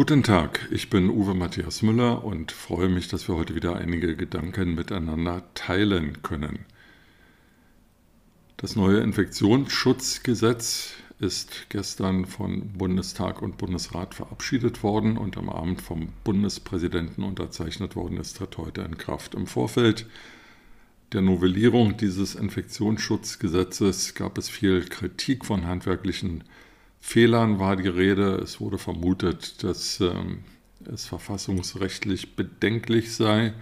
Guten Tag, ich bin Uwe Matthias Müller und freue mich, dass wir heute wieder einige Gedanken miteinander teilen können. Das neue Infektionsschutzgesetz ist gestern von Bundestag und Bundesrat verabschiedet worden und am Abend vom Bundespräsidenten unterzeichnet worden ist, tritt heute in Kraft. Im Vorfeld der Novellierung dieses Infektionsschutzgesetzes gab es viel Kritik von handwerklichen Fehlern war die Rede. Es wurde vermutet, dass ähm, es verfassungsrechtlich bedenklich sei.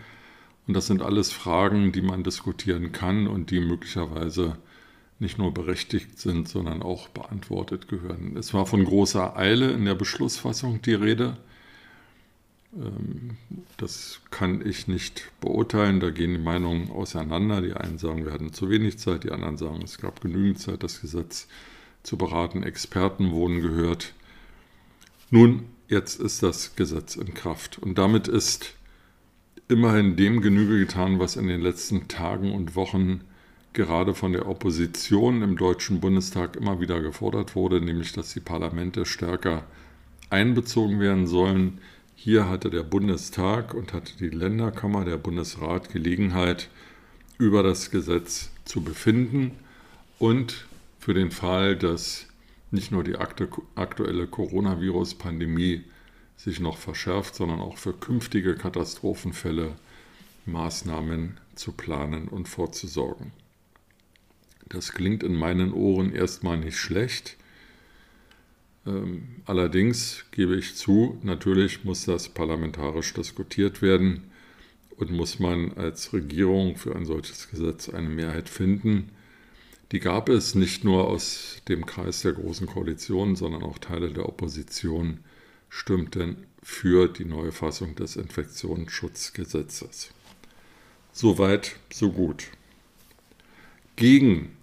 Und das sind alles Fragen, die man diskutieren kann und die möglicherweise nicht nur berechtigt sind, sondern auch beantwortet gehören. Es war von großer Eile in der Beschlussfassung die Rede. Ähm, das kann ich nicht beurteilen. Da gehen die Meinungen auseinander. Die einen sagen, wir hatten zu wenig Zeit, die anderen sagen, es gab genügend Zeit, das Gesetz zu beraten. Experten wurden gehört. Nun, jetzt ist das Gesetz in Kraft. Und damit ist immerhin dem Genüge getan, was in den letzten Tagen und Wochen gerade von der Opposition im Deutschen Bundestag immer wieder gefordert wurde, nämlich dass die Parlamente stärker einbezogen werden sollen. Hier hatte der Bundestag und hatte die Länderkammer, der Bundesrat Gelegenheit, über das Gesetz zu befinden und für den Fall, dass nicht nur die aktuelle Coronavirus-Pandemie sich noch verschärft, sondern auch für künftige Katastrophenfälle Maßnahmen zu planen und vorzusorgen. Das klingt in meinen Ohren erstmal nicht schlecht. Ähm, allerdings gebe ich zu, natürlich muss das parlamentarisch diskutiert werden und muss man als Regierung für ein solches Gesetz eine Mehrheit finden. Die gab es nicht nur aus dem Kreis der Großen Koalition, sondern auch Teile der Opposition stimmten für die neue Fassung des Infektionsschutzgesetzes. Soweit, so gut. Gegen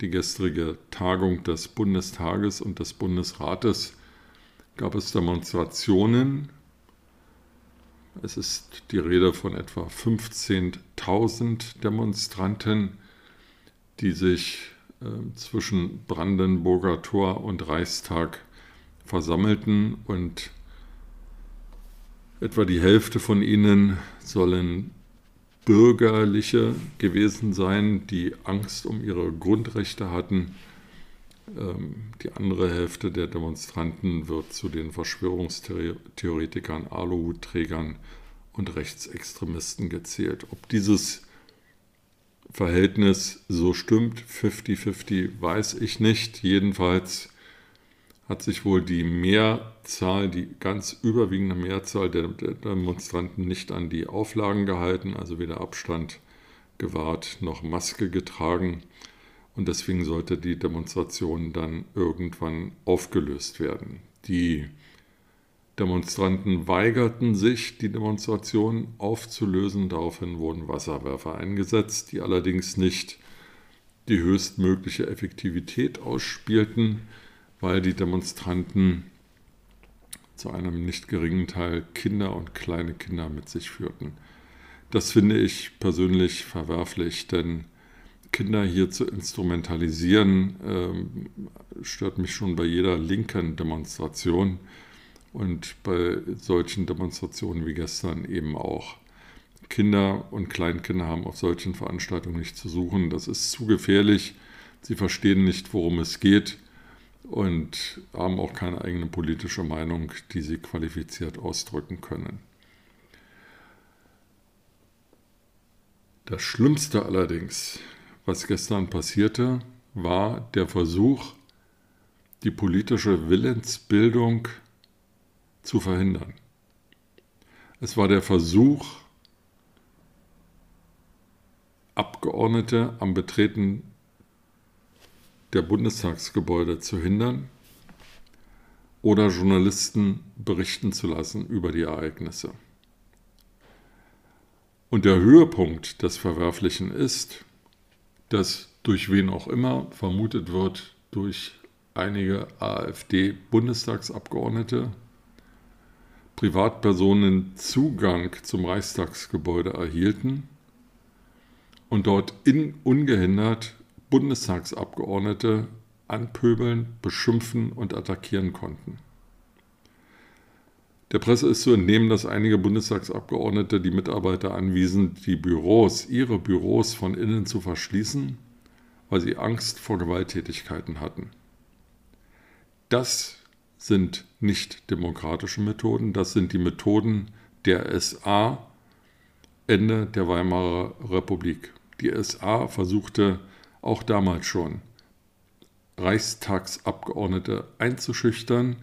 die gestrige Tagung des Bundestages und des Bundesrates gab es Demonstrationen. Es ist die Rede von etwa 15.000 Demonstranten, die sich äh, zwischen Brandenburger Tor und Reichstag versammelten und etwa die Hälfte von ihnen sollen Bürgerliche gewesen sein, die Angst um ihre Grundrechte hatten. Ähm, die andere Hälfte der Demonstranten wird zu den Verschwörungstheoretikern, Aluhutträgern und Rechtsextremisten gezählt. Ob dieses Verhältnis so stimmt, 50-50, weiß ich nicht. Jedenfalls hat sich wohl die Mehrzahl, die ganz überwiegende Mehrzahl der, Demonstranten nicht an die Auflagen gehalten, also weder Abstand gewahrt noch Maske getragen. Und deswegen sollte die Demonstration dann irgendwann aufgelöst werden. Die Demonstranten weigerten sich, die Demonstration aufzulösen. Daraufhin wurden Wasserwerfer eingesetzt, die allerdings nicht die höchstmögliche Effektivität ausspielten, weil die Demonstranten zu einem nicht geringen Teil Kinder und kleine Kinder mit sich führten. Das finde ich persönlich verwerflich, denn Kinder hier zu instrumentalisieren, äh, stört mich schon bei jeder linken Demonstration und bei solchen Demonstrationen wie gestern eben auch. Kinder und Kleinkinder haben auf solchen Veranstaltungen nicht zu suchen. Das ist zu gefährlich. Sie verstehen nicht, worum es geht und haben auch keine eigene politische Meinung, die sie qualifiziert ausdrücken können. Das Schlimmste allerdings, was gestern passierte, war der Versuch, die politische Willensbildung zu verhindern. Es war der Versuch, Abgeordnete am Betreten der Bundestagsgebäude zu hindern oder Journalisten berichten zu lassen über die Ereignisse. Und der Höhepunkt des Verwerflichen ist, dass durch wen auch immer vermutet wird, durch einige AfD-Bundestagsabgeordnete, Privatpersonen Zugang zum Reichstagsgebäude erhielten und dort in ungehindert Bundestagsabgeordnete anpöbeln, beschimpfen und attackieren konnten. Der Presse ist zu entnehmen, dass einige Bundestagsabgeordnete die Mitarbeiter anwiesen, die Büros, ihre Büros von innen zu verschließen, weil sie Angst vor Gewalttätigkeiten hatten. Das sind nicht demokratische Methoden, das sind die Methoden der SA Ende der Weimarer Republik. Die SA versuchte auch damals schon, Reichstagsabgeordnete einzuschüchtern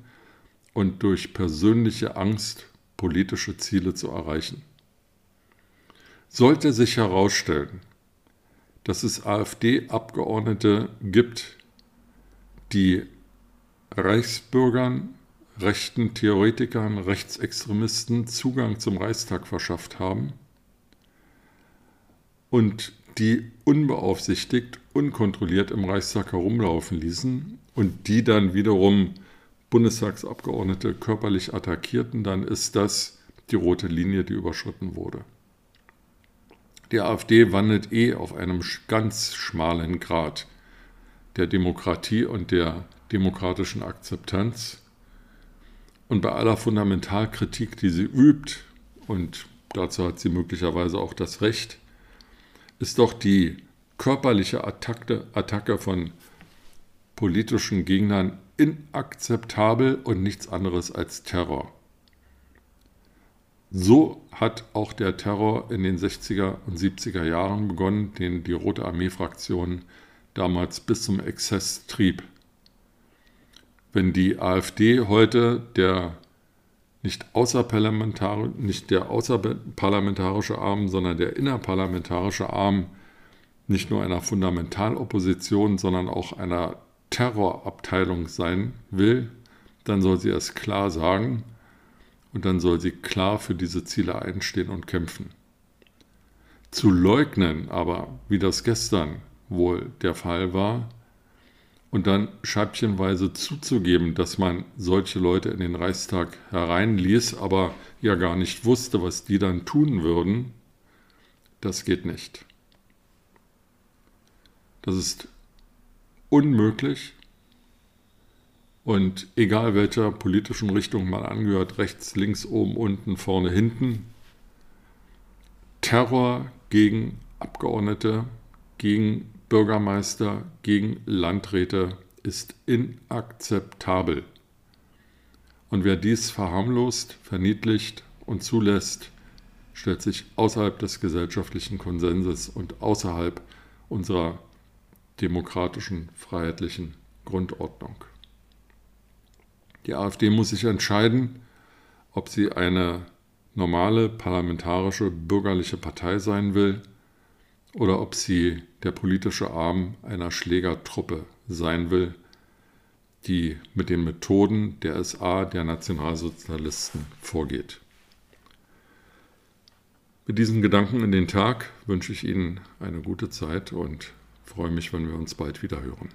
und durch persönliche Angst politische Ziele zu erreichen. Sollte sich herausstellen, dass es AfD-Abgeordnete gibt, die Reichsbürgern, rechten Theoretikern, Rechtsextremisten Zugang zum Reichstag verschafft haben und die unbeaufsichtigt, unkontrolliert im Reichstag herumlaufen ließen und die dann wiederum Bundestagsabgeordnete körperlich attackierten, dann ist das die rote Linie, die überschritten wurde. Die AfD wandelt eh auf einem ganz schmalen Grad der Demokratie und der demokratischen Akzeptanz. Und bei aller Fundamentalkritik, die sie übt, und dazu hat sie möglicherweise auch das Recht, ist doch die körperliche Attacke, Attacke von politischen Gegnern inakzeptabel und nichts anderes als Terror. So hat auch der Terror in den 60er und 70er Jahren begonnen, den die Rote Armee-Fraktion damals bis zum Exzess trieb. Wenn die AfD heute der nicht, außerparlamentar nicht der außerparlamentarische Arm, sondern der innerparlamentarische Arm nicht nur einer Fundamentalopposition, sondern auch einer Terrorabteilung sein will, dann soll sie es klar sagen und dann soll sie klar für diese Ziele einstehen und kämpfen. Zu leugnen aber, wie das gestern wohl der Fall war, und dann scheibchenweise zuzugeben, dass man solche Leute in den Reichstag hereinließ, aber ja gar nicht wusste, was die dann tun würden, das geht nicht. Das ist unmöglich. Und egal welcher politischen Richtung man angehört, rechts, links, oben, unten, vorne, hinten, Terror gegen Abgeordnete, gegen Bürgermeister gegen Landräte ist inakzeptabel. Und wer dies verharmlost, verniedlicht und zulässt, stellt sich außerhalb des gesellschaftlichen Konsenses und außerhalb unserer demokratischen, freiheitlichen Grundordnung. Die AfD muss sich entscheiden, ob sie eine normale parlamentarische bürgerliche Partei sein will oder ob sie der politische Arm einer Schlägertruppe sein will, die mit den Methoden der SA, der Nationalsozialisten, vorgeht. Mit diesen Gedanken in den Tag wünsche ich Ihnen eine gute Zeit und freue mich, wenn wir uns bald wieder hören.